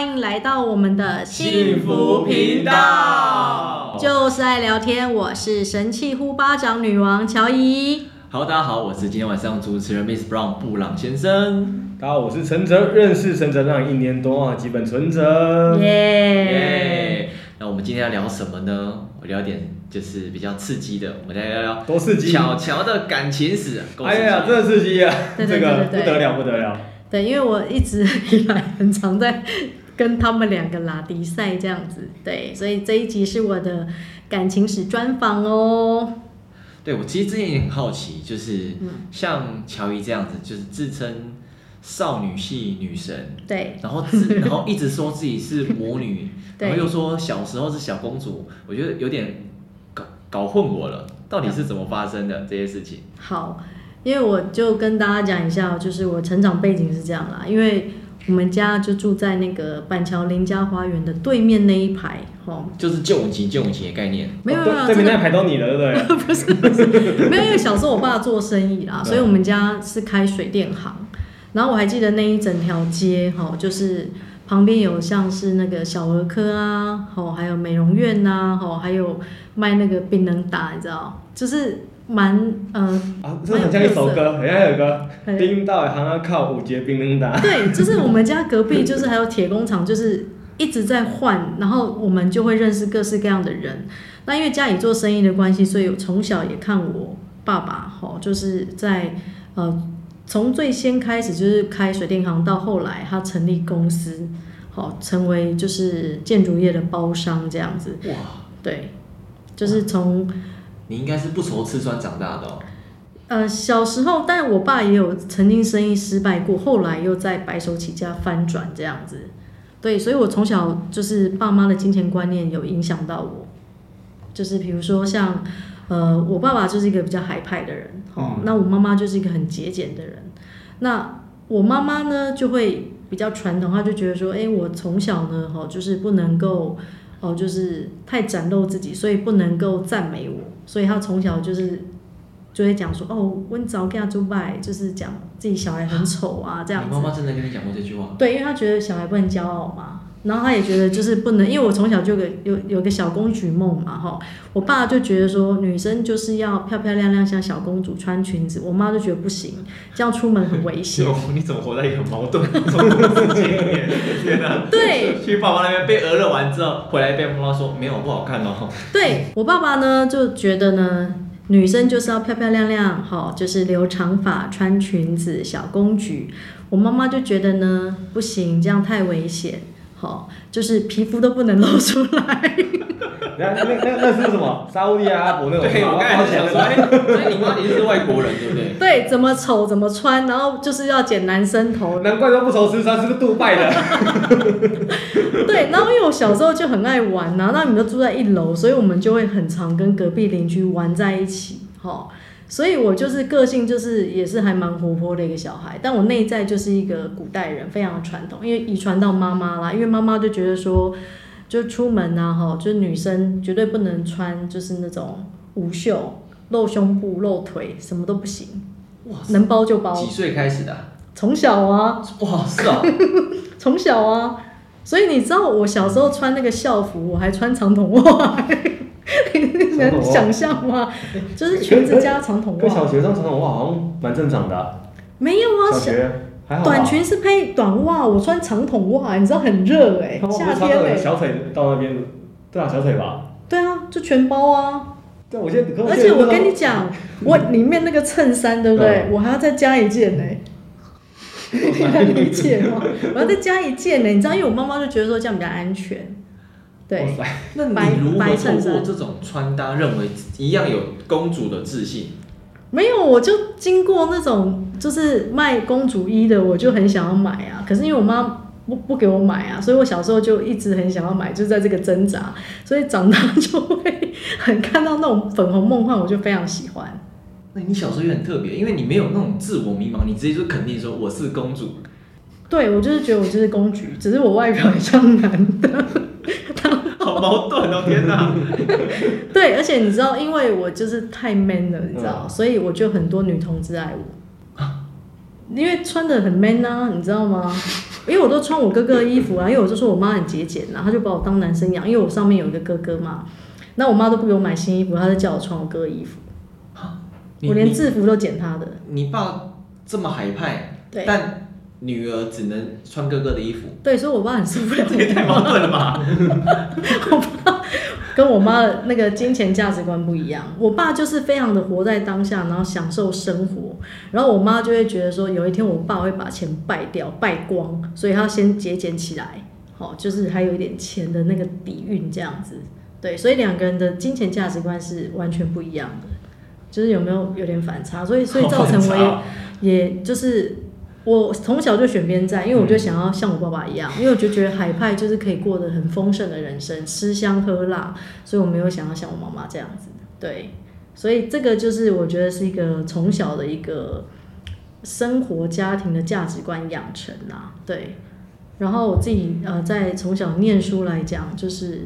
欢迎来到我们的幸福频道，就是爱聊天。我是神气呼巴掌女王乔怡。Hello，大家好，我是今天晚上主持人 Miss Brown 布朗先生。大家好，我是陈哲，认识陈哲让一年多啊，基本存折。耶！那我们今天要聊什么呢？我聊点就是比较刺激的，我们来聊聊多刺激！巧乔的感情史。哎呀，真的刺激啊！对对对对对，这个不得了，不得了。对，因为我一直以来很常在跟他们两个拉迪赛这样子，对，所以这一集是我的感情史专访哦。对，我其实之前也很好奇，就是像乔伊这样子，就是自称少女系女神，对，然后自 然后一直说自己是魔女，对然后又说小时候是小公主，我觉得有点搞搞混我了，到底是怎么发生的这些事情？好。因为我就跟大家讲一下，就是我成长背景是这样啦。因为我们家就住在那个板桥林家花园的对面那一排，吼，就是旧五期旧五期的概念。没有没有，对面那排都你了，对不对？不是不是，没有，因为小时候我爸做生意啦，所以我们家是开水电行。然后我还记得那一整条街，哈，就是旁边有像是那个小儿科啊，吼，还有美容院呐，吼，还有卖那个槟榔打，你知道，就是。蛮呃啊，这很像一首歌，好像有个冰道行啊靠五节冰冷打。对，就是我们家隔壁，就是还有铁工厂，就是一直在换，然后我们就会认识各式各样的人。那因为家里做生意的关系，所以我从小也看我爸爸，吼，就是在呃从最先开始就是开水电行，到后来他成立公司，好成为就是建筑业的包商这样子。哇，对，就是从。你应该是不愁吃穿长大的哦。呃，小时候，但我爸也有曾经生意失败过，后来又在白手起家翻转这样子。对，所以我从小就是爸妈的金钱观念有影响到我。就是比如说像，呃，我爸爸就是一个比较海派的人，哦，嗯、那我妈妈就是一个很节俭的人。那我妈妈呢就会比较传统，她就觉得说，哎，我从小呢，哈，就是不能够。哦，就是太展露自己，所以不能够赞美我，所以他从小就是就会讲说，哦，温早给他做拜，就是讲自己小孩很丑啊，这样子。你妈妈真的跟你讲过这句话？对，因为他觉得小孩不能骄傲嘛。然后他也觉得就是不能，因为我从小就有有有个小公举梦嘛，哈，我爸就觉得说女生就是要漂漂亮亮像小公主穿裙子，我妈就觉得不行，这样出门很危险。你怎么活在一个矛盾的世界里面？天哪！对，去爸爸那边被讹了完之后，回来被妈妈说没有不好看哦。对，我爸爸呢就觉得呢，女生就是要漂漂亮亮，哈，就是留长发穿裙子小公举。我妈妈就觉得呢不行，这样太危险。好，就是皮肤都不能露出来。那那那那是什么？沙乌地阿拉伯那种？对，我刚才想说，所以你妈你是外国人，对不对？对，怎么丑怎么穿，然后就是要剪男生头。难怪都不愁吃穿，是不是杜拜的？对，然后因为我小时候就很爱玩呐，那你们都住在一楼，所以我们就会很常跟隔壁邻居玩在一起，好。所以我就是个性，就是也是还蛮活泼的一个小孩，但我内在就是一个古代人，非常的传统，因为遗传到妈妈啦。因为妈妈就觉得说，就出门啊，哈，就是女生绝对不能穿，就是那种无袖、露胸部、露腿，什么都不行。哇，能包就包。几岁开始的？从小啊。哇，是啊。从小啊，所以你知道我小时候穿那个校服，我还穿长筒袜。你能想象吗？就是裙子加长筒袜。跟小学生长筒袜好像蛮正常的，啊。没有啊，小学还好。短裙是配短袜，我穿长筒袜，你知道很热哎，欸，夏天哎，欸。小腿到那边，对啊，小腿吧。对啊，就全包啊。对，我现在而且我跟你讲，我里面那个衬衫，对不对？我还要再加一件呢，欸。你能理解吗？我要再加一件呢，欸，你知道，因为我妈妈就觉得说这样比较安全。对，那你如何透过这种穿搭，认为一样有公主的自信？没有，我就经过那种就是卖公主衣的，我就很想要买啊。可是因为我妈不不给我买啊，所以我小时候就一直很想要买，就在这个挣扎。所以长大就会很看到那种粉红梦幻，我就非常喜欢。那你小时候也很特别，因为你没有那种自我迷茫，你直接就肯定说我是公主。对，我就是觉得我就是公主，只是我外表很像男的。好矛盾哦！天哪。对，而且你知道，因为我就是太 man 了，你知道，嗯、所以我就很多女同志爱我。因为穿的很 man 啊，你知道吗？因为我都穿我哥哥的衣服啊，因为我就说我妈很节俭啊，她就把我当男生养，因为我上面有一个哥哥嘛。那我妈都不给我买新衣服，她就叫我穿我哥的衣服。我连制服都捡他的。你爸这么海派，对，但女儿只能穿哥哥的衣服。对，所以我爸很受不了。这也太矛盾了吧？我爸跟我妈的那个金钱价值观不一样。我爸就是非常的活在当下，然后享受生活。然后我妈就会觉得说，有一天我爸会把钱败掉、败光，所以他先节俭起来。好，就是还有一点钱的那个底蕴这样子。对，所以两个人的金钱价值观是完全不一样的。就是有没有有点反差，所以所以造成我也，也就是我从小就选边站，因为我就想要像我爸爸一样，因为我就觉得海派就是可以过得很丰盛的人生，吃香喝辣，所以我没有想要像我妈妈这样子。对，所以这个就是我觉得是一个从小的一个生活家庭的价值观养成啊。对，然后我自己呃在从小念书来讲，就是。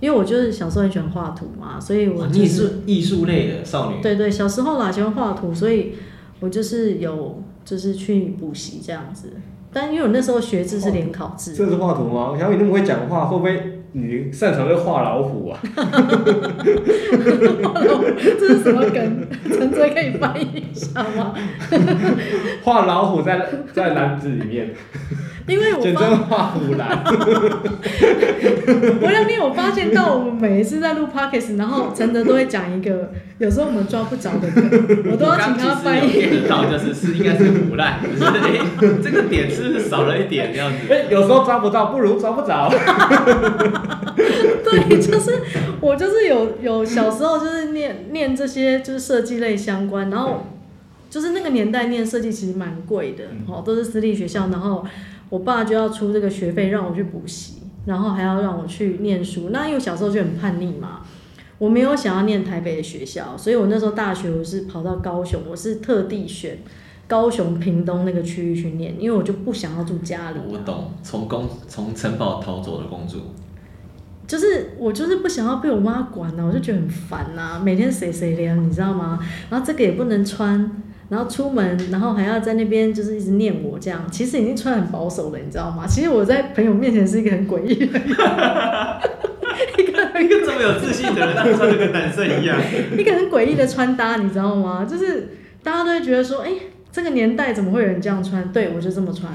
因为我就是小时候很喜欢画图嘛，所以我就是艺术类的少女。对对，小时候啦喜欢画图，所以我就是有就是去补习这样子。但因为我那时候学制是联考制。这是画图吗？我想你那么会讲话，会不会你擅长在画老虎啊？画老虎，这是什么梗？陈泽可以翻译一下吗？画老虎在在篮子里面。因为我发，我要因为我发现到我们每一次在录 podcast，然后陈德都会讲一个，有时候我们抓不着的梗，我都要请他翻译。刚刚就是是应该是腐烂，只是哎，这个点是是少了一点这样子？哎，有时候抓不到，不如抓不着。对，就是我就是有有小时候就是念念这些就是设计类相关，然后就是那个年代念设计其实蛮贵的，哦，都是私立学校，然后。我爸就要出这个学费让我去补习，然后还要让我去念书。那因为小时候就很叛逆嘛，我没有想要念台北的学校，所以我那时候大学我是跑到高雄，我是特地选高雄屏东那个区域去念，因为我就不想要住家里。我懂，从公从城堡逃走的公主，就是我就是不想要被我妈管呢、啊，我就觉得很烦呐、啊，每天谁谁凉，你知道吗？然后这个也不能穿。然后出门，然后还要在那边就是一直念我这样，其实已经穿很保守了，你知道吗？其实我在朋友面前是一个很诡异的，一个一个这么有自信的人，穿的跟男生一样，一个很诡异的穿搭，你知道吗？就是大家都会觉得说，哎，这个年代怎么会有人这样穿？对，我就这么穿。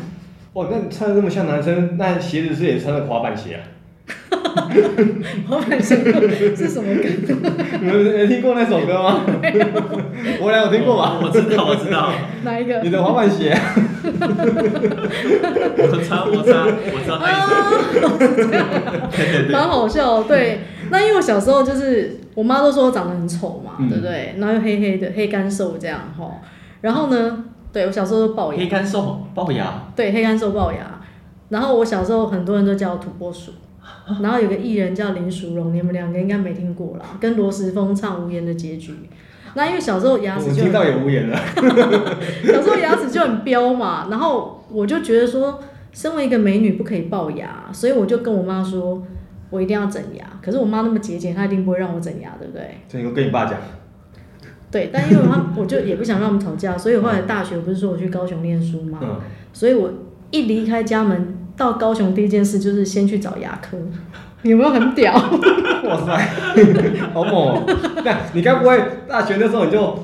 哇，那你穿的这么像男生，那鞋子是也穿的滑板鞋啊？滑板鞋是什么歌？你们没听过那首歌吗？我俩有听过吧？我知道，我知道。哪一个？你的滑板鞋。我擦，我擦，我擦。啊。蛮好笑，对。那因为我小时候就是，我妈都说我长得很丑嘛，对不对？然后又黑黑的，黑干瘦这样哈。然后呢，对我小时候都龅牙。黑干瘦，龅牙。对，黑干瘦龅牙。然后我小时候很多人都叫我土拨鼠。然后有个艺人叫林淑荣，你们两个应该没听过啦，跟罗时丰唱《无言的结局》。那因为小时候牙齿就……我听到有无言了。小时候牙齿就很彪嘛，然后我就觉得说，身为一个美女不可以龅牙，所以我就跟我妈说，我一定要整牙。可是我妈那么节俭，她一定不会让我整牙，对不对？所以我跟你爸讲。对，但因为她，我就也不想让我们吵架，所以后来大学不是说我去高雄念书嘛，嗯、所以我一离开家门。到高雄第一件事就是先去找牙科，有没有很屌？哇塞，好猛哦！你该不会大学那时候你就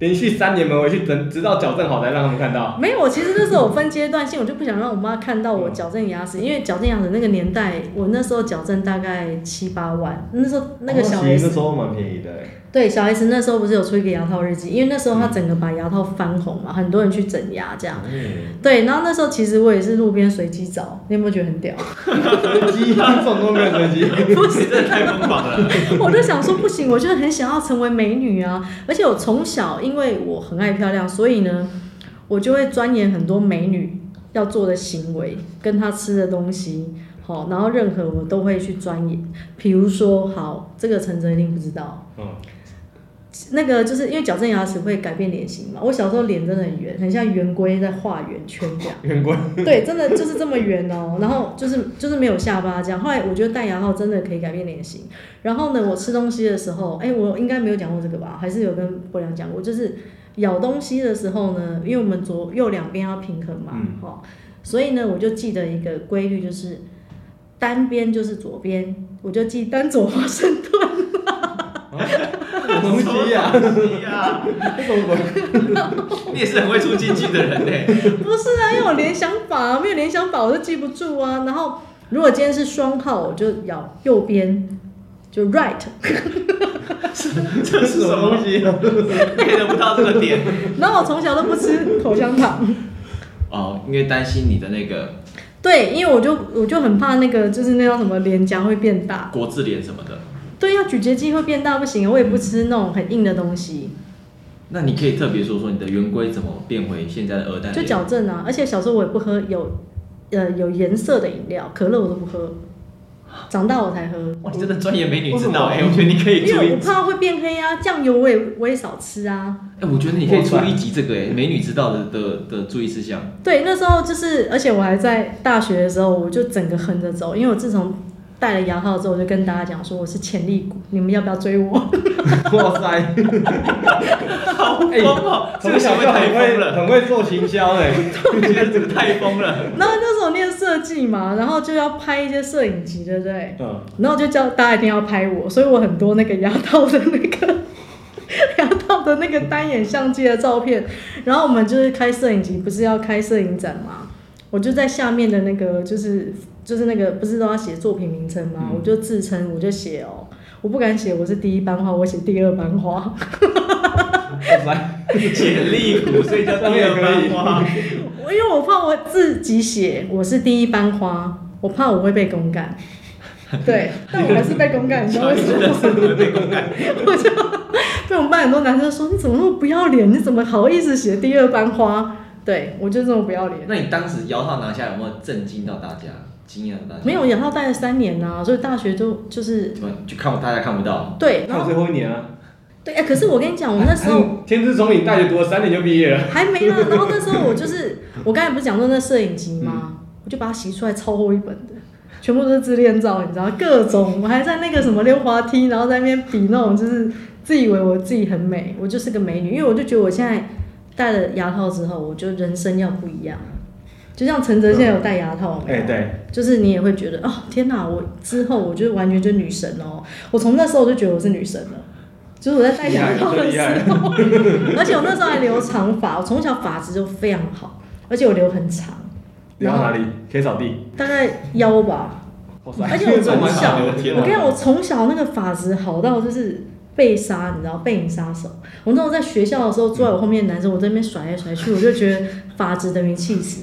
连续三年没回去，等直到矫正好才让他们看到？没有，其实那时候我分阶段性，我就不想让我妈看到我矫正牙齿，因为矫正牙齿那个年代，我那时候矫正大概七八万，那时候那个小 S 那时候蛮便宜的。对，小 S 那时候不是有出一个牙套日记，因为那时候他整个把牙套翻红嘛，很多人去整牙这样。嗯、对，然后那时候其实我也是路边随机找，你有没有觉得很屌？随机，这种都没有随机。不行，这太疯狂了。我就想说不行，我就很想要成为美女啊！而且我从小因因为我很爱漂亮，所以呢，我就会钻研很多美女要做的行为，跟她吃的东西。好，然后任何我都会去钻研。比如说，好，这个陈泽一定不知道。那个就是因为矫正牙齿会改变脸型嘛，我小时候脸真的很圆，很像圆规在画圆圈这样。圆规。对，真的就是这么圆哦。然后就是就是没有下巴这样。后来我觉得戴牙套真的可以改变脸型。然后呢，我吃东西的时候，哎，我应该没有讲过这个吧？还是有跟伯良讲过？就是咬东西的时候呢，因为我们左右两边要平衡嘛，哈、嗯，所以呢，我就记得一个规律，就是单边就是左边，我就记单左华盛顿。东西呀？你也是很会出金句的人呢。不是啊，因为我联想法，没有联想法我就记不住啊。然后如果今天是双号，我就咬右边，就 right。这是什么东西？get 不到这个点。然后我从小都不吃口香糖。哦，因为担心你的那个。对，因为我就我就很怕那个，就是那叫什么脸颊会变大。国字脸什么的。对呀，咀嚼肌会变大不行，我也不吃那种很硬的东西。那你可以特别说说你的圆规怎么变回现在的二代？就矫正啊，而且小时候我也不喝有呃有颜色的饮料，可乐我都不喝。长大我才喝。哇，你真的专业美女知道哎、欸，我觉得你可以。因为我怕会变黑啊，酱油我也我也少吃啊。哎、欸，我觉得你可以出一集这个哎、欸，美女知道的的的注意事项。对，那时候就是，而且我还在大学的时候，我就整个横着走，因为我自从戴了牙套之后，我就跟大家讲说我是潜力股，你们要不要追我？哇塞，好疯哦！从小就很会很会做行销哎，我觉得这个太疯了。然后那时候念设计嘛，然后就要拍一些摄影集，对不对？嗯。然后就叫大家一定要拍我，所以我很多那个牙套的那个牙套的那个单眼相机的照片。然后我们就是开摄影集，不是要开摄影展嘛？我就在下面的那个，就是就是那个，不是都要写作品名称吗？嗯、我就自称，我就写哦。我不敢写，我是第一班花，我写第二班花。来，潜力股，所以叫第二班花。我因为我怕我自己写我是第一班花，我怕我会被公干。对，但我还是被公干，你知道为什么？被公干，我就被我们班很多男生说：“你怎么那么不要脸？你怎么好意思写第二班花？”对，我就这么不要脸。那你当时摇号拿下来有没有震惊到大家？没有，牙套戴了三年呐，所以大学就就是就看大家看不到。对，看最后一年啊。对，哎，可是我跟你讲，我那时候天资聪颖，大学读了三年就毕业了。还没呢，然后那时候我就是，我刚才不是讲说那摄影集吗？嗯、我就把它洗出来，超厚一本的，全部都是自恋照，你知道，各种，我还在那个什么溜滑梯，然后在那边比那种，就是自以为我自己很美，我就是个美女，因为我就觉得我现在。戴了牙套之后，我觉得人生要不一样。就像陈泽现在有戴牙套，哎、嗯欸，对，就是你也会觉得哦，天哪！我之后我就完全就女神哦。我从那时候我就觉得我是女神了，就是我在戴牙套的时候，而且我那时候还留长发，我从小发质就非常好，而且我留很长。留到哪里？可以扫地？大概腰吧。而且 我从小，我跟你讲，我从小那个发质好到就是。被杀，你知道背影杀手。我那时候在学校的时候，坐在我后面的男生，我在那边甩来甩去，我就觉得发质等于气质，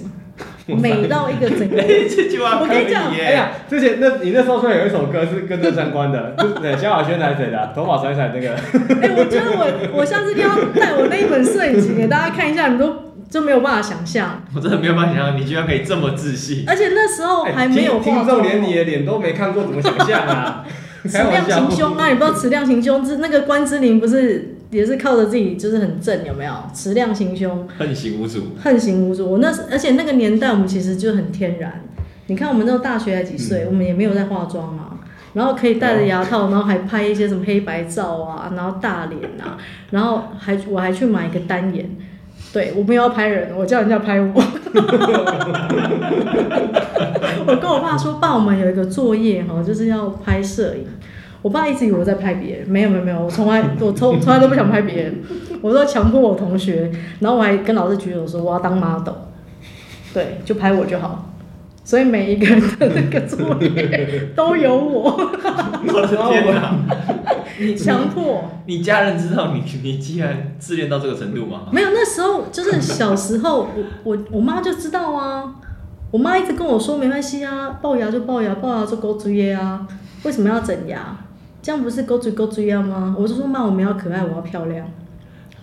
美到一个整个。我跟你讲，哎呀，之前那你那时候说有一首歌是跟这相关的，对，萧亚轩还是谁的？头发甩甩那个。哎，我觉得我我下次一定要带我那一本摄影集给大家看一下，你们都就没有办法想象。我真的没有办法想象，你居然可以这么自信。而且那时候还没有化妆。听众连你的脸都没看过，怎么想象啊？持亮行凶啊！你不知道持亮行凶，是那个关之琳不是也是靠着自己就是很正，有没有？持量行凶，横行无阻，横行无阻。我那而且那个年代我们其实就很天然。你看我们那时候大学才几岁，嗯、我们也没有在化妆嘛，然后可以戴着牙套，然后还拍一些什么黑白照啊，然后大脸啊，然后还我还去买一个单眼。对，我没有要拍人，我叫人家拍我。我跟我爸说，爸，我们有一个作业哈，就是要拍摄影。我爸一直以为我在拍别人，没有没有没有，我从来我从从来都不想拍别人，我都强迫我同学，然后我还跟老师举手说我要当 model，对，就拍我就好。所以每一个人的那个作业都有我。我的天哪！强迫你家人知道你你既然自恋到这个程度吗？没有，那时候就是小时候，我我我妈就知道啊。我妈一直跟我说没关系啊，龅牙就龅牙，龅牙就勾嘴耶啊。为什么要整牙？这样不是勾嘴勾嘴样吗？我就说妈，我们要可爱，我要漂亮。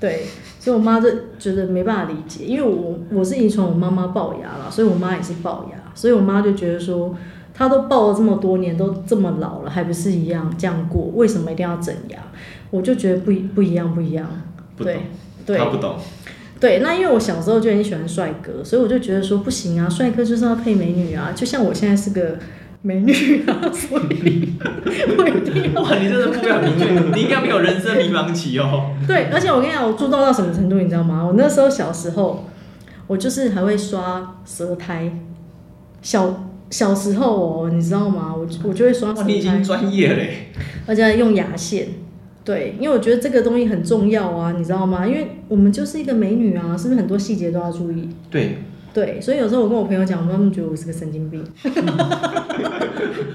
对，所以我妈就觉得没办法理解，因为我我是遗传我妈妈龅牙了，所以我妈也是龅牙，所以我妈就觉得说。她都龅了这么多年，都这么老了，还不是一样这样过？为什么一定要整牙？我就觉得不一不一样，不一样。对，对，他不懂。对，那因为我小时候就很喜欢帅哥，所以我就觉得说不行啊，帅哥就是要配美女啊。就像我现在是个美女啊，所以我一定要。哇，你真的目标明确，你应该没有人生迷茫期哦。对，而且我跟你讲，我注重到什么程度，你知道吗？我那时候小时候，我就是还会刷舌苔。小小时候哦，你知道吗？我我就会刷舌苔。你已经专业嘞。而且用牙线。对，因为我觉得这个东西很重要啊，你知道吗？因为我们就是一个美女啊，是不是很多细节都要注意？对。对，所以有时候我跟我朋友讲，我他们觉得我是个神经病。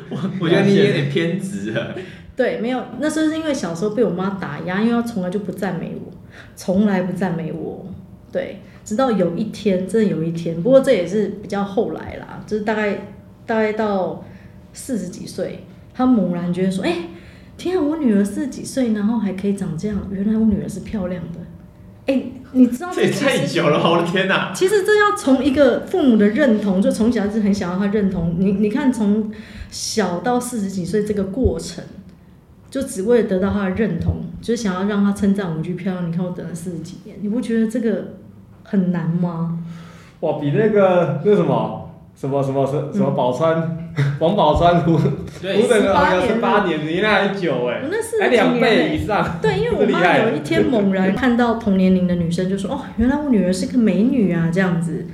我 我觉得你有点偏执了。对，没有，那时候是因为小时候被我妈打压，因为她从来就不赞美我，从来不赞美我。对，直到有一天，真的有一天，不过这也是比较后来啦，就是大概大概到四十几岁，她猛然觉得说：“哎，天啊，我女儿四十几岁，然后还可以长这样，原来我女儿是漂亮的。”哎，你知道这，也太久了，我的天哪！其实这要从一个父母的认同，就从小就很想要他认同你。你看，从小到四十几岁这个过程，就只为了得到他的认同，就是想要让他称赞我一句漂亮。你看我等了四十几年，你不觉得这个很难吗？哇，比那个那什么？什么什么什什么宝川，王宝川胡胡等了好像十八年，你那还久哎，还两倍以上。对，因为我妈有一天猛然看到同年龄的女生，就说：“哦，原来我女儿是个美女啊，这样子。”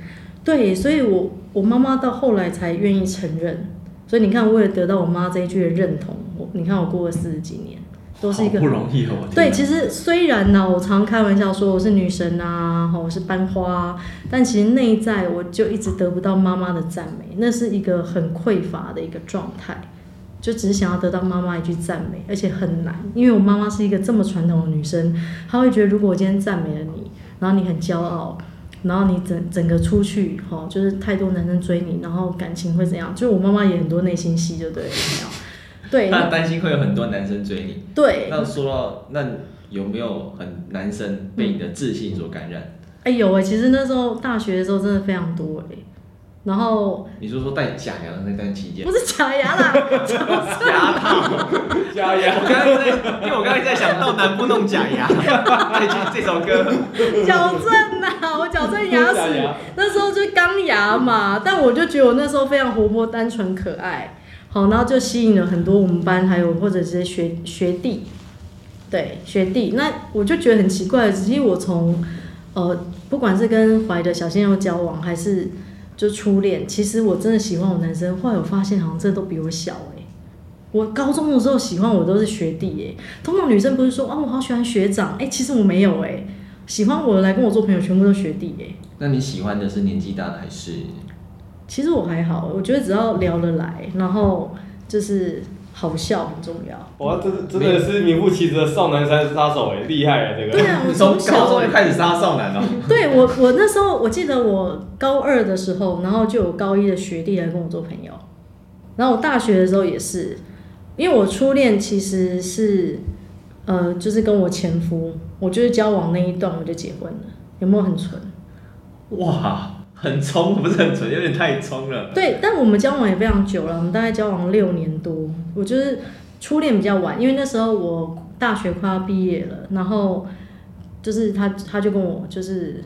对，所以我我妈妈到后来才愿意承认。所以你看，为了得到我妈这一句的认同，我你看我过了四十几年。都是一个不容易哦。对，其实虽然呢，我常开玩笑说我是女神啊，我是班花，但其实内在我就一直得不到妈妈的赞美，那是一个很匮乏的一个状态，就只是想要得到妈妈一句赞美，而且很难，因为我妈妈是一个这么传统的女生，她会觉得如果我今天赞美了你，然后你很骄傲，然后你整整个出去，哈，就是太多男生追你，然后感情会怎样？就我妈妈也很多内心戏，就对了。对，他担心会有很多男生追你。对，那说到那有没有很男生被你的自信所感染？哎、嗯，有哎，其实那时候大学的时候真的非常多哎。然后你说说戴假牙的那段期间？不是假牙啦，牙套，假牙。我刚刚在，因为我刚才在想到南部弄假牙，再听这首歌。矫正呐，我矫正牙齿，那时候就钢牙嘛，但我就觉得我那时候非常活泼、单纯、可爱。好，然后就吸引了很多我们班还有或者是学学弟，对学弟，那我就觉得很奇怪，其实我从呃不管是跟怀的小鲜肉交往，还是就初恋，其实我真的喜欢我男生，后来我发现好像这都比我小哎，我高中的时候喜欢我都是学弟哎，通常女生不是说啊我好喜欢学长。哎，其实我没有哎，喜欢我来跟我做朋友全部都学弟哎。那你喜欢的是年纪大的还是？其实我还好，我觉得只要聊得来，然后就是好笑很重要。哇，这真的是名副其实的少男杀手哎，厉害啊这个！对啊，我从高中就开始杀少男了。对我，我那时候我记得我高二的时候，然后就有高一的学弟来跟我做朋友，然后我大学的时候也是，因为我初恋其实是呃，就是跟我前夫，我就是交往那一段我就结婚了，有没有很纯？哇！很冲，不是很纯，有点太冲了。对，但我们交往也非常久了，我们大概交往六年多。我就是初恋比较晚，因为那时候我大学快要毕业了，然后就是他他就跟我就是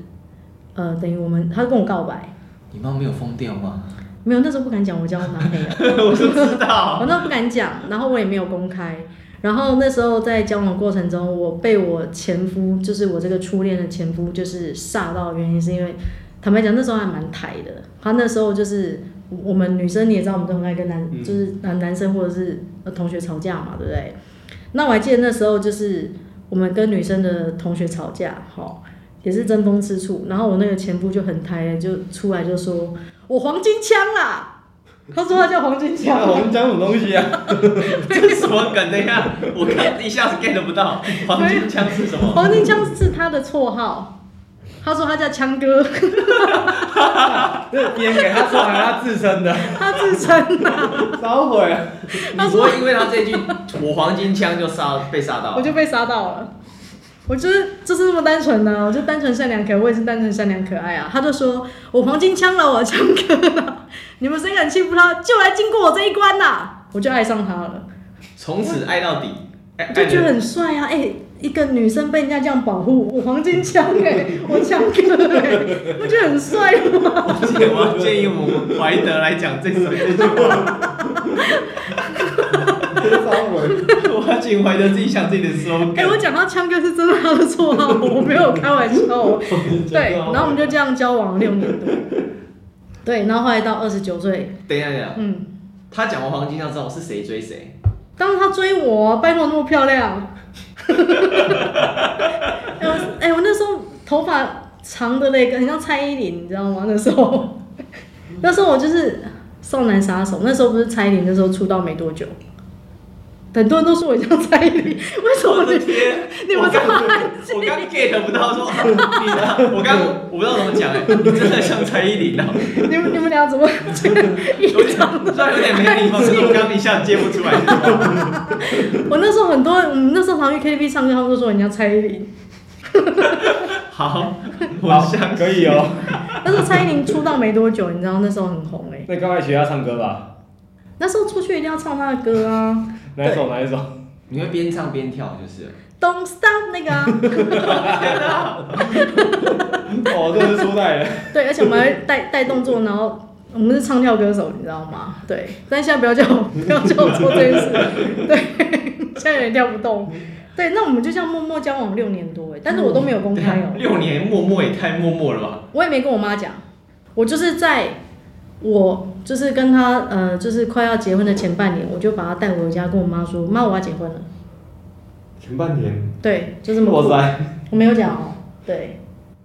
呃，等于我们他就跟我告白。你妈没有疯掉吗？没有，那时候不敢讲我交男朋友。我就知道，我那时候不敢讲，然后我也没有公开。然后那时候在交往过程中，我被我前夫，就是我这个初恋的前夫，就是吓到，原因是因为。坦白讲，那时候还蛮抬的。他那时候就是我们女生，你也知道，我们都很爱跟男，嗯、就是男男生或者是同学吵架嘛，对不对？那我还记得那时候就是我们跟女生的同学吵架，哈，也是争风吃醋。然后我那个前夫就很台，就出来就说：“我黄金枪啦！”他说他叫黄金枪。黄金枪什么东西啊？这是什么梗？的呀，我看一下子 get 不到。黄金枪是什么？黄金枪是他的绰号。他说他叫枪哥，别人给他说还是他自身的？他自称的。烧毁。你不会因为他这句“我黄金枪”就杀被杀到？我就被杀到了。我就是就是这么单纯的，我就单纯善良可爱，我也是单纯善良可爱啊。他就说我黄金枪了，我枪哥了，你们谁敢欺负他，就来经过我这一关呐！我就爱上他了，从此爱到底，就觉得很帅啊！哎、欸。一个女生被人家这样保护，我黄金枪哎、欸，我枪哥哎、欸，不觉得很帅吗？我建议我们怀德来讲这首这句话。我仅怀德自己想自己的说。哎，我讲到枪哥是真的他的绰号，我没有开玩笑。对，然后我们就这样交往了六年多。对，然后后来到二十九岁。等一下，等一下。嗯。他讲完黄金枪之后，是谁追谁？当时他追我，拜托那么漂亮。哎我哎，我那时候头发长的嘞，很像蔡依林，你知道吗？那时候，那时候我就是少男杀手。那时候不是蔡依林那时候出道没多久。很多人都说我像蔡依林，为什么？我的天！你们干嘛？我刚 get 不到说，你呢？我刚我不知道怎么讲哎，你真的像蔡依林哦。你们你们俩怎么？有点，虽然有点没礼貌，可是我刚一下接不出来。我那时候很多，我们那时候常去 KTV 唱歌，他们都说人家蔡依林。好，我想可以哦。但是蔡依林出道没多久，你知道那时候很红哎。那刚才学她唱歌吧？那时候出去一定要唱他的歌啊。哪一首？哪一首？你会边唱边跳就是。Don't stop 那个啊！哦，这是初代的。对，而且我们还带带动作，然后我们是唱跳歌手，你知道吗？对，但现在不要叫我，不要叫我做这件事。对，现在有点跳不动。对，那我们就这样默默交往六年多哎，但是我都没有公开哦。六年默默也太默默了吧？我也没跟我妈讲，我就是在。我就是跟他呃，就是快要结婚的前半年，我就把他带回家，跟我妈说：“妈，我要结婚了。”前半年。对，就这么。哇塞！我没有讲哦。对。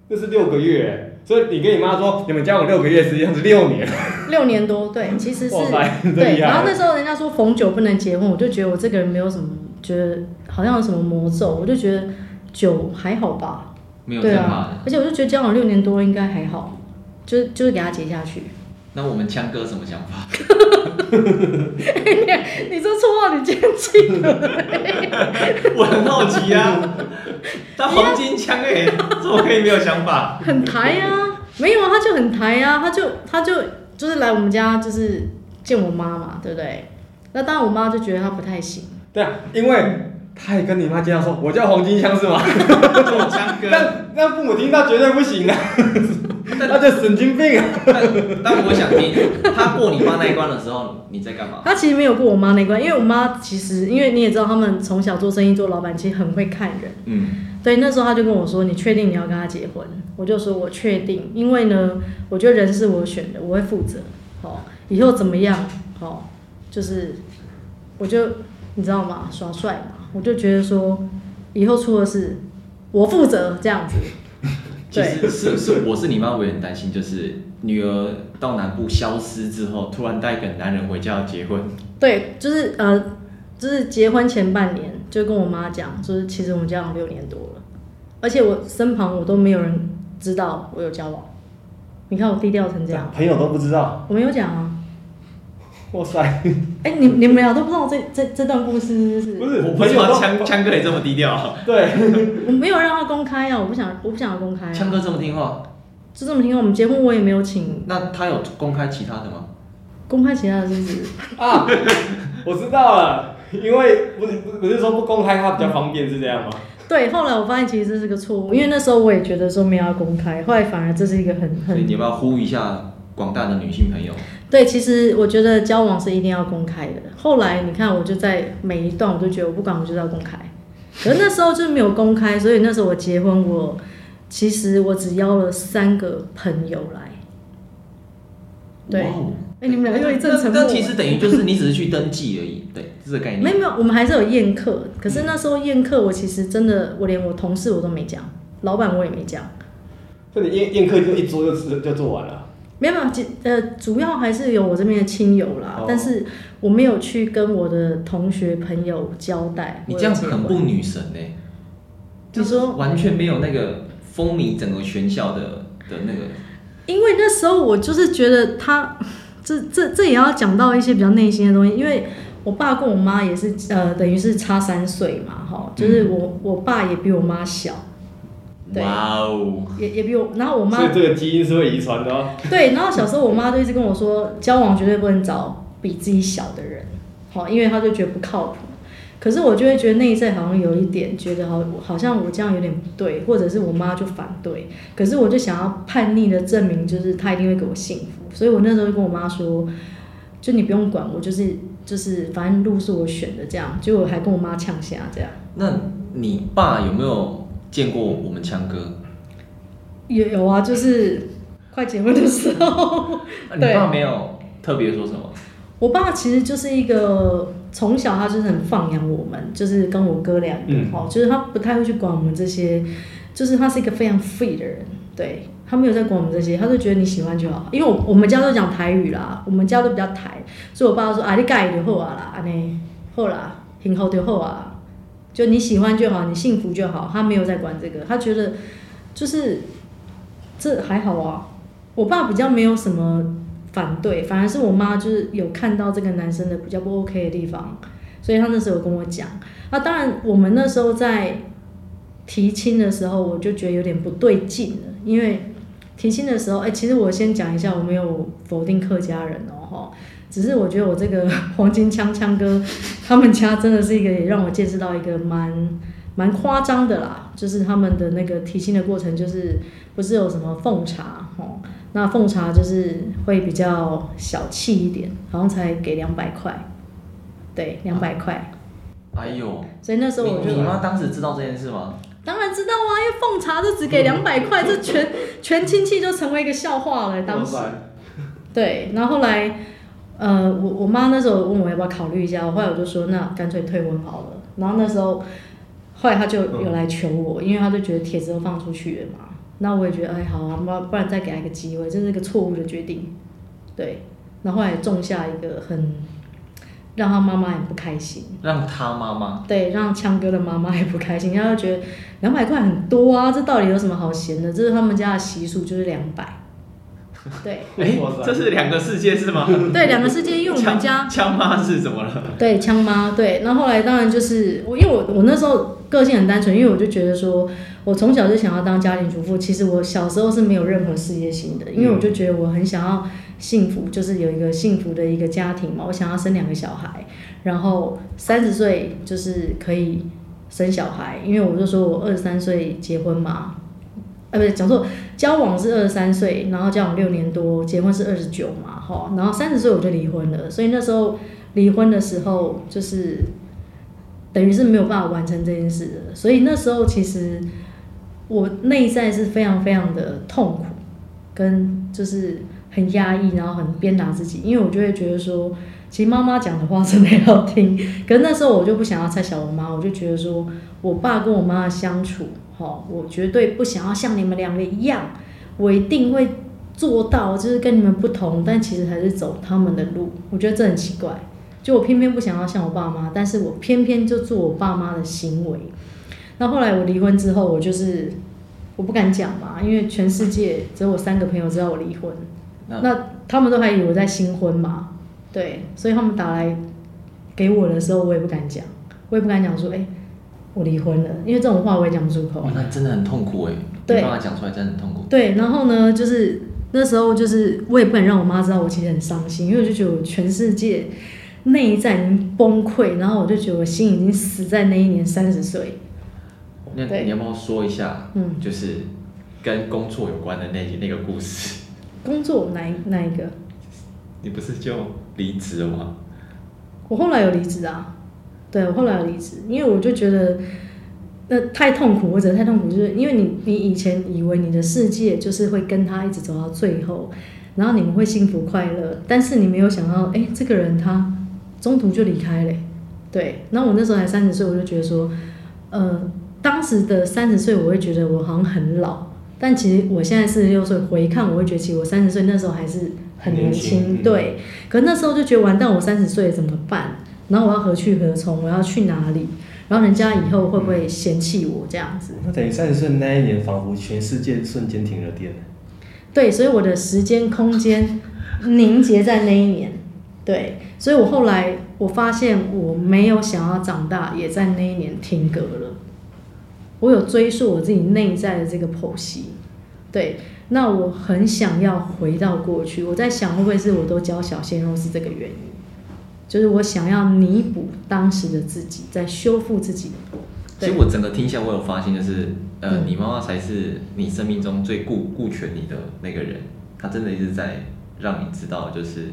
这是六个月，所以你跟你妈说，你们交往六个月，实际上是六年。六年多，对，其实是。哇！对，然后那时候人家说逢九不能结婚，我就觉得我这个人没有什么，觉得好像有什么魔咒，我就觉得九还好吧。没有这么怕的。而且我就觉得交往六年多应该还好，就就是给他结下去。那我们枪哥什么想法？你你说绰号你记不记得？我很好奇啊，他黄金枪哎，怎么可以没有想法？很抬、啊，没有啊，他就很抬、啊，他就他就就是来我们家就是见我妈嘛，对不对？那当然我妈就觉得他不太行。对啊，因为他也跟你妈介绍说，我叫黄金枪是吗？做枪哥，但那父母听到绝对不行啊。他就神经病啊！但 但我想听，他过你妈那一关的时候，你在干嘛？他其实没有过我妈那一关，因为我妈其实，因为你也知道，他们从小做生意做老板，其实很会看人。嗯。对，那时候他就跟我说：“你确定你要跟他结婚？”我就说：“我确定，因为呢，我觉得人是我选的，我会负责。好，以后怎么样？好，就是，我就你知道吗？耍帅嘛，我就觉得说，以后出了事，我负责这样子。”其实是是我是你妈，我也很担心，就是女儿到南部消失之后，突然带一个男人回家要结婚。对，就是呃，就是结婚前半年就跟我妈讲，就是其实我们交往六年多了，而且我身旁我都没有人知道我有交往。你看我低调成这样，朋友都不知道。我没有讲啊。哇塞！哎、欸，你你们俩都不知道这这这段故事是不是？不是，我朋友枪枪哥也这么低调。对，我没有让他公开啊，我不想我不想要公开、啊。枪哥这么听话，就这么听话。我们结婚我也没有请。那他有公开其他的吗？公开其他的是不是？啊，我知道了，因为不是不是说不公开他比较方便，是这样吗？对，后来我发现其实这是个错误，因为那时候我也觉得说没有要公开，后来反而这是一个很很。所以你要不要呼吁一下广大的女性朋友？对，其实我觉得交往是一定要公开的。后来你看，我就在每一段，我都觉得我不管，我就是要公开。可是那时候就是没有公开，所以那时候我结婚，我其实我只邀了三个朋友来。对，哎、wow 欸，你们两个又一阵沉默。那其实等于就是你只是去登记而已，对，这个概念。没有没有，我们还是有宴客。可是那时候宴客，我其实真的，我连我同事我都没讲，老板我也没讲。就你宴宴客就一桌就就做完了。没有没有，呃，主要还是有我这边的亲友啦，哦、但是我没有去跟我的同学朋友交代。你这样子很不女神呢、欸？你说完全没有那个风靡整个全校的的那个。因为那时候我就是觉得他，这这这也要讲到一些比较内心的东西，因为我爸跟我妈也是呃，等于是差三岁嘛，哈，就是我、嗯、我爸也比我妈小。哇哦，也也比我，然后我妈，所以这个基因是会遗传的哦。对，然后小时候我妈就一直跟我说，交往绝对不能找比自己小的人，好，因为她就觉得不靠谱。可是我就会觉得内在好像有一点觉得好，好像我这样有点不对，或者是我妈就反对。可是我就想要叛逆的证明，就是她一定会给我幸福。所以我那时候就跟我妈说，就你不用管我，就是就是反正路是我选的，这样，结果还跟我妈呛下这样。那你爸有没有见过我们强哥？有有啊，就是快结婚的时候。你爸没有特别说什么？我爸其实就是一个从小他就是很放养我们，就是跟我哥两个，哦、嗯，就是他不太会去管我们这些，就是他是一个非常 free 的人，对，他没有在管我们这些，他就觉得你喜欢就好。因为我我们家都讲台语啦，我们家都比较台，所以我爸说啊，你改就好啊啦，安尼好啦，挺好就好啊，就你喜欢就好，你幸福就好，他没有在管这个，他觉得就是这还好啊。我爸比较没有什么。反对，反而是我妈就是有看到这个男生的比较不 OK 的地方，所以他那时候跟我讲。那当然，我们那时候在提亲的时候，我就觉得有点不对劲了，因为提亲的时候，哎，其实我先讲一下，我没有否定客家人哦，哈，只是我觉得我这个 黄金枪枪哥他们家真的是一个，也让我见识到一个蛮蛮夸张的啦，就是他们的那个提亲的过程，就是不是有什么奉茶，哦。那奉茶就是会比较小气一点，好像才给两百块，对，两百块。哎呦！所以那时候我就，你妈当时知道这件事吗？当然知道啊，因为奉茶就只给两百块，这全全亲戚就成为一个笑话了。当时，对，然后后来，呃，我我妈那时候问我要不要考虑一下，我后来我就说那干脆退婚好了。然后那时候，后来他就有来求我，因为他就觉得帖子都放出去了嘛。那我也觉得，哎，好啊，不不然再给他一个机会，这是一个错误的决定，对。然后来种下一个很让他妈妈也不开心，让他妈妈对，让枪哥的妈妈也不开心，他就觉得两百块很多啊，这到底有什么好嫌的？这是他们家的习俗，就是两百。对，哎，这是两个世界是吗？对，两个世界，因为我们家枪妈是怎么了？对，枪妈，对。然后后来当然就是我，因为我我那时候个性很单纯，因为我就觉得说。我从小就想要当家庭主妇，其实我小时候是没有任何事业心的，因为我就觉得我很想要幸福，就是有一个幸福的一个家庭嘛，我想要生两个小孩，然后三十岁就是可以生小孩，因为我就说我二十三岁结婚嘛，呃，不是讲错，交往是二十三岁，然后交往六年多，结婚是二十九嘛，哈，然后三十岁我就离婚了，所以那时候离婚的时候就是等于是没有办法完成这件事的，所以那时候其实。我内在是非常非常的痛苦，跟就是很压抑，然后很鞭打自己，因为我就会觉得说，其实妈妈讲的话真的要听。可是那时候我就不想要猜小我妈，我就觉得说我爸跟我妈的相处，哈，我绝对不想要像你们两个一样，我一定会做到，就是跟你们不同，但其实还是走他们的路。我觉得这很奇怪，就我偏偏不想要像我爸妈，但是我偏偏就做我爸妈的行为。那后来我离婚之后，我就是我不敢讲嘛，因为全世界只有我三个朋友知道我离婚，那，那他们都还以为我在新婚嘛，对，所以他们打来给我的时候，我也不敢讲，我也不敢讲说，哎、欸，我离婚了，因为这种话我也讲不出口。那真的很痛苦哎，对，没办法讲出来，真的很痛苦。对，然后呢，就是那时候就是我也不敢让我妈知道我其实很伤心，因为我就觉得我全世界内在已经崩溃，然后我就觉得我心已经死在那一年三十岁。那你要不要说一下，嗯，就是跟工作有关的那那个故事？工作哪一哪一个？你不是就离职了吗？我后来有离职啊，对，我后来离职，因为我就觉得那太痛苦，或者太痛苦，就是因为你你以前以为你的世界就是会跟他一直走到最后，然后你们会幸福快乐，但是你没有想到，哎，这个人他中途就离开了，对。那我那时候才三十岁，我就觉得说，呃。当时的三十岁，我会觉得我好像很老，但其实我现在四十六岁，回看我会觉得，其实我三十岁那时候还是很年轻，对。可那时候就觉得完蛋，我三十岁怎么办？然后我要何去何从？我要去哪里？然后人家以后会不会嫌弃我这样子？那等于三十岁那一年，仿佛全世界瞬间停了电。对，所以我的时间空间凝结在那一年。对，所以我后来我发现我没有想要长大，也在那一年停格了。我有追溯我自己内在的这个剖析，对，那我很想要回到过去。我在想，会不会是我都教小鲜肉是这个原因？就是我想要弥补当时的自己，在修复自己。其实我整个听下，我有发现，就是呃，你妈妈才是你生命中最顾顾全你的那个人。她真的一直在让你知道，就是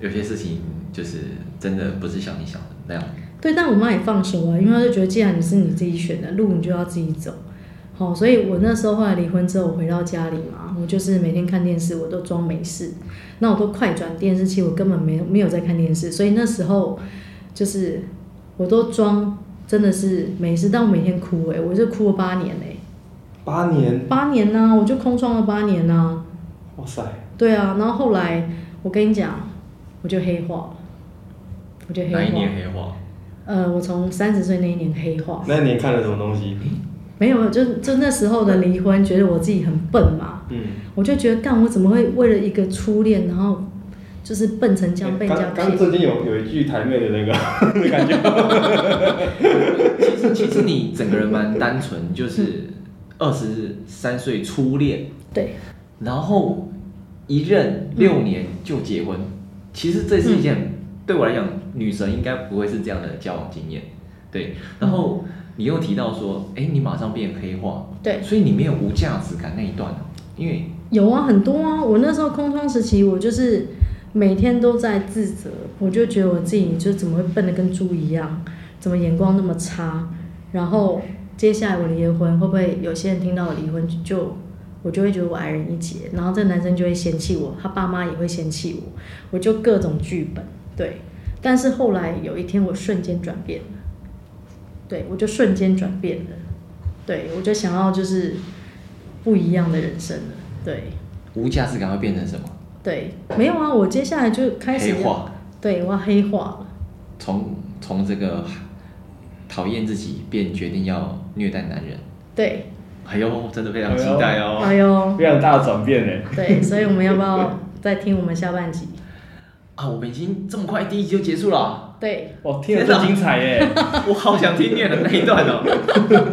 有些事情就是真的不是像你想的那样。对，但我妈也放手了，因为她就觉得既然你是你自己选的路，你就要自己走。好，所以我那时候后来离婚之后，我回到家里嘛，我就是每天看电视，我都装没事。那我都快转电视器，我根本没有没有在看电视。所以那时候就是我都装真的是没事，但我每天哭哎、欸，我就哭了八年哎、欸。八年。八年呢、啊，我就空窗了八年呢、啊。哇塞。对啊，然后后来我跟你讲，我就黑化了，我就黑化。哪一年黑化？呃，我从三十岁那一年黑化。那一年看了什么东西？没有，就就那时候的离婚，觉得我自己很笨嘛。嗯。我就觉得，干我怎么会为了一个初恋，然后就是笨成这样被人家骗？刚刚最近有有一句台妹的那个 感觉。其实其实你整个人蛮单纯，就是二十三岁初恋。对。然后一任六年就结婚，嗯、其实这是一件、嗯、对我来讲，女神应该不会是这样的交往经验。对，然后。你又提到说，哎，你马上变黑化，对，所以你没有无价值感那一段，因为有啊，很多啊。我那时候空窗时期，我就是每天都在自责，我就觉得我自己就怎么会笨的跟猪一样，怎么眼光那么差。然后接下来我离了婚，会不会有些人听到我离婚就我就会觉得我矮人一截，然后这个男生就会嫌弃我，他爸妈也会嫌弃我，我就各种剧本，对。但是后来有一天，我瞬间转变了。对，我就瞬间转变了，对，我就想要就是不一样的人生了，对。无价值感会变成什么？对，没有啊，我接下来就开始黑化，对，我要黑化了。从从这个讨厌自己变决定要虐待男人，对。哎呦，真的非常期待哦，哎呦，非常大的转变呢。对，所以我们要不要 再听我们下半集？啊，我们已经这么快第一集就结束了。对，哇，听得真精彩耶！我好想听念的那一段哦。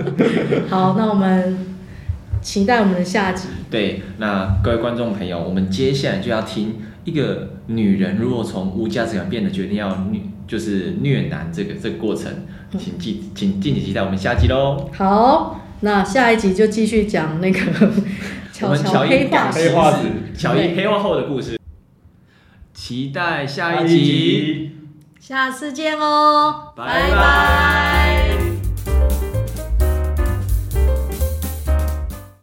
好，那我们期待我们的下集。对，那各位观众朋友，我们接下来就要听一个女人如果从无价值感变得决定要虐，就是虐男这个这个过程，请记，请敬请期待我们下集喽。好，那下一集就继续讲那个 我们乔伊黑化子，乔伊黑化后的故事，期待下一集。下次见哦，拜拜。